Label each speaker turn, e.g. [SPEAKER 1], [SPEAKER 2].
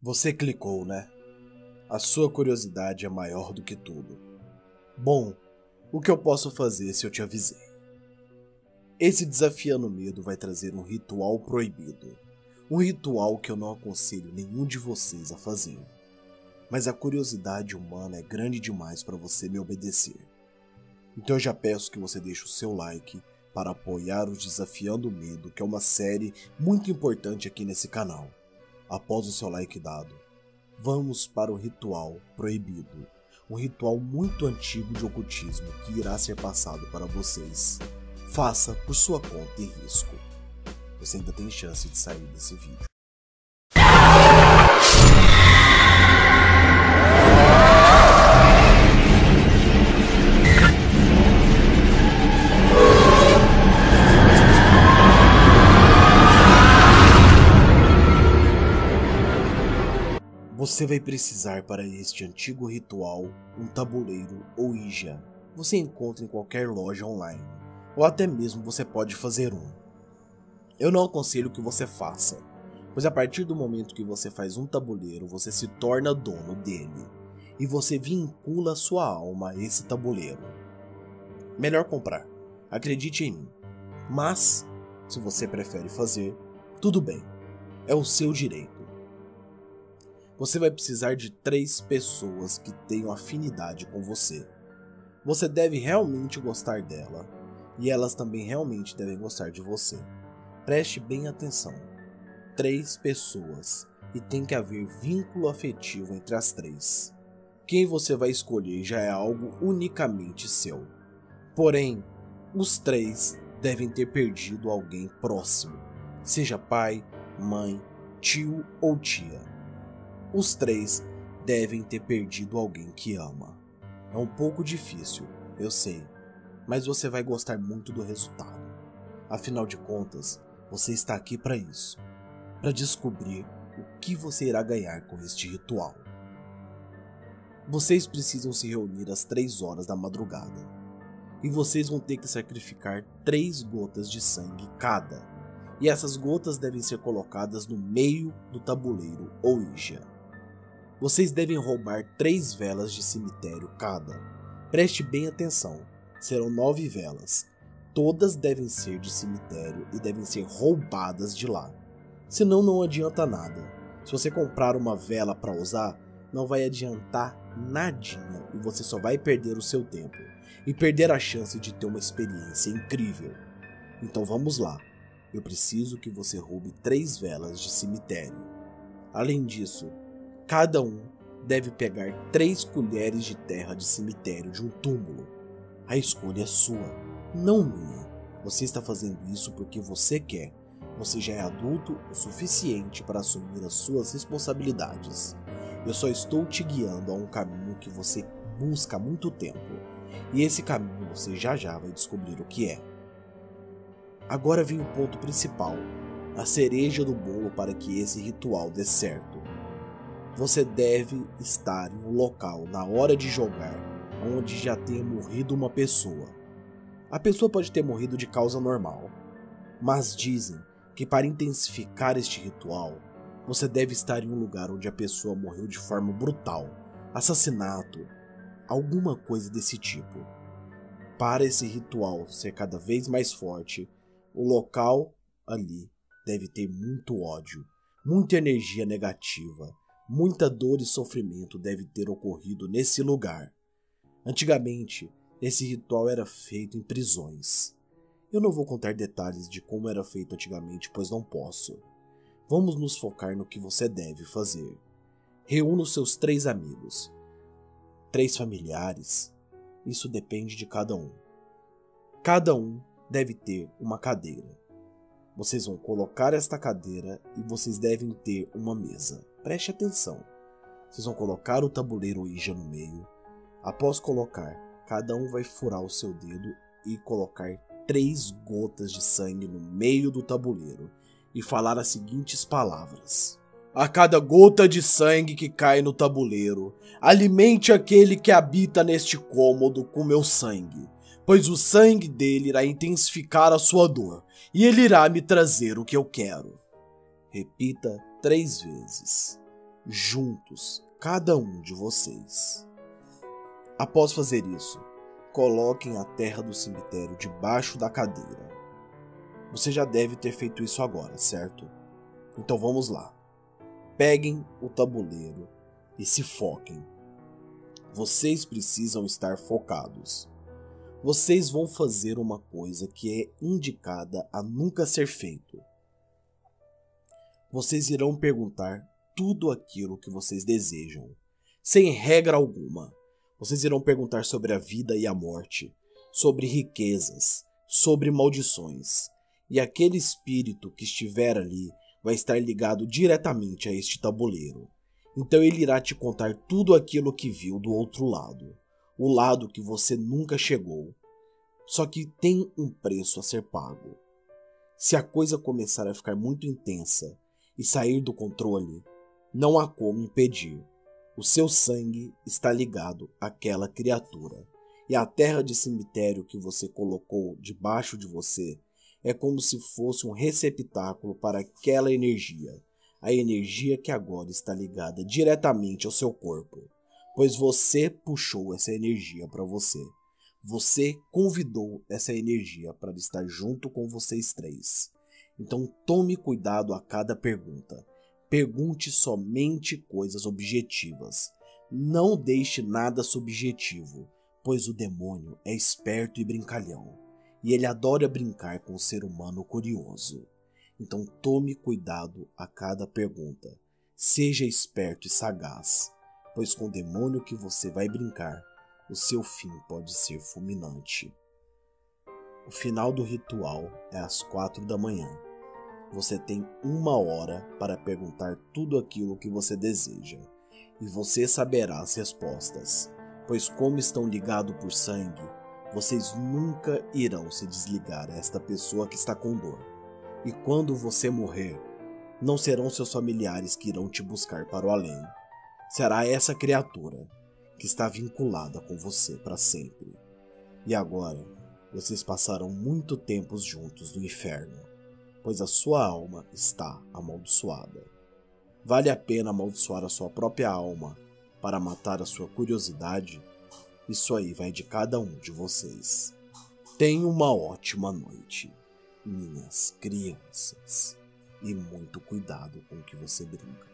[SPEAKER 1] Você clicou, né? A sua curiosidade é maior do que tudo. Bom, o que eu posso fazer se eu te avisei? Esse desafiando medo vai trazer um ritual proibido. Um ritual que eu não aconselho nenhum de vocês a fazer. Mas a curiosidade humana é grande demais para você me obedecer. Então eu já peço que você deixe o seu like para apoiar o Desafiando o Medo, que é uma série muito importante aqui nesse canal após o seu like dado, vamos para o ritual proibido. Um ritual muito antigo de ocultismo que irá ser passado para vocês. Faça por sua conta e risco. Você ainda tem chance de sair desse vídeo. Você vai precisar para este antigo ritual um tabuleiro ou Ija. Você encontra em qualquer loja online, ou até mesmo você pode fazer um. Eu não aconselho que você faça, pois a partir do momento que você faz um tabuleiro, você se torna dono dele, e você vincula sua alma a esse tabuleiro. Melhor comprar, acredite em mim. Mas, se você prefere fazer, tudo bem, é o seu direito você vai precisar de três pessoas que tenham afinidade com você. Você deve realmente gostar dela e elas também realmente devem gostar de você. Preste bem atenção. Três pessoas e tem que haver vínculo afetivo entre as três. Quem você vai escolher já é algo unicamente seu. Porém, os três devem ter perdido alguém próximo, seja pai, mãe, tio ou tia. Os três devem ter perdido alguém que ama. É um pouco difícil, eu sei, mas você vai gostar muito do resultado. Afinal de contas, você está aqui para isso para descobrir o que você irá ganhar com este ritual. Vocês precisam se reunir às 3 horas da madrugada. E vocês vão ter que sacrificar 3 gotas de sangue cada. E essas gotas devem ser colocadas no meio do tabuleiro ou Ija. Vocês devem roubar três velas de cemitério cada. Preste bem atenção, serão nove velas. Todas devem ser de cemitério e devem ser roubadas de lá. Senão não adianta nada. Se você comprar uma vela para usar, não vai adiantar nadinha e você só vai perder o seu tempo e perder a chance de ter uma experiência incrível. Então vamos lá. Eu preciso que você roube três velas de cemitério. Além disso, Cada um deve pegar três colheres de terra de cemitério de um túmulo. A escolha é sua, não minha. Você está fazendo isso porque você quer. Você já é adulto o suficiente para assumir as suas responsabilidades. Eu só estou te guiando a um caminho que você busca há muito tempo. E esse caminho você já já vai descobrir o que é. Agora vem o ponto principal, a cereja do bolo para que esse ritual dê certo você deve estar em um local na hora de jogar onde já tenha morrido uma pessoa. A pessoa pode ter morrido de causa normal, mas dizem que para intensificar este ritual, você deve estar em um lugar onde a pessoa morreu de forma brutal, assassinato, alguma coisa desse tipo. Para esse ritual ser cada vez mais forte, o local ali deve ter muito ódio, muita energia negativa Muita dor e sofrimento deve ter ocorrido nesse lugar. Antigamente, esse ritual era feito em prisões. Eu não vou contar detalhes de como era feito antigamente, pois não posso. Vamos nos focar no que você deve fazer. Reúna os seus três amigos, três familiares. Isso depende de cada um. Cada um deve ter uma cadeira. Vocês vão colocar esta cadeira e vocês devem ter uma mesa. Preste atenção. Vocês vão colocar o tabuleiro Ouija no meio. Após colocar, cada um vai furar o seu dedo e colocar três gotas de sangue no meio do tabuleiro e falar as seguintes palavras: A cada gota de sangue que cai no tabuleiro, alimente aquele que habita neste cômodo com meu sangue, pois o sangue dele irá intensificar a sua dor e ele irá me trazer o que eu quero. Repita três vezes. juntos, cada um de vocês. Após fazer isso, coloquem a terra do cemitério debaixo da cadeira. Você já deve ter feito isso agora, certo? Então vamos lá. Peguem o tabuleiro e se foquem. Vocês precisam estar focados. Vocês vão fazer uma coisa que é indicada a nunca ser feito. Vocês irão perguntar tudo aquilo que vocês desejam, sem regra alguma. Vocês irão perguntar sobre a vida e a morte, sobre riquezas, sobre maldições. E aquele espírito que estiver ali vai estar ligado diretamente a este tabuleiro. Então ele irá te contar tudo aquilo que viu do outro lado, o lado que você nunca chegou. Só que tem um preço a ser pago. Se a coisa começar a ficar muito intensa e sair do controle, não há como impedir. O seu sangue está ligado àquela criatura, e a terra de cemitério que você colocou debaixo de você é como se fosse um receptáculo para aquela energia, a energia que agora está ligada diretamente ao seu corpo, pois você puxou essa energia para você. Você convidou essa energia para estar junto com vocês três. Então tome cuidado a cada pergunta. Pergunte somente coisas objetivas. Não deixe nada subjetivo, pois o demônio é esperto e brincalhão, e ele adora brincar com o ser humano curioso. Então tome cuidado a cada pergunta. Seja esperto e sagaz, pois com o demônio que você vai brincar, o seu fim pode ser fulminante. O final do ritual é às quatro da manhã. Você tem uma hora para perguntar tudo aquilo que você deseja, e você saberá as respostas, pois, como estão ligados por sangue, vocês nunca irão se desligar a esta pessoa que está com dor. E quando você morrer, não serão seus familiares que irão te buscar para o além. Será essa criatura que está vinculada com você para sempre. E agora, vocês passarão muito tempo juntos no inferno pois a sua alma está amaldiçoada. Vale a pena amaldiçoar a sua própria alma para matar a sua curiosidade? Isso aí vai de cada um de vocês. Tenha uma ótima noite, minhas crianças, e muito cuidado com o que você brinca.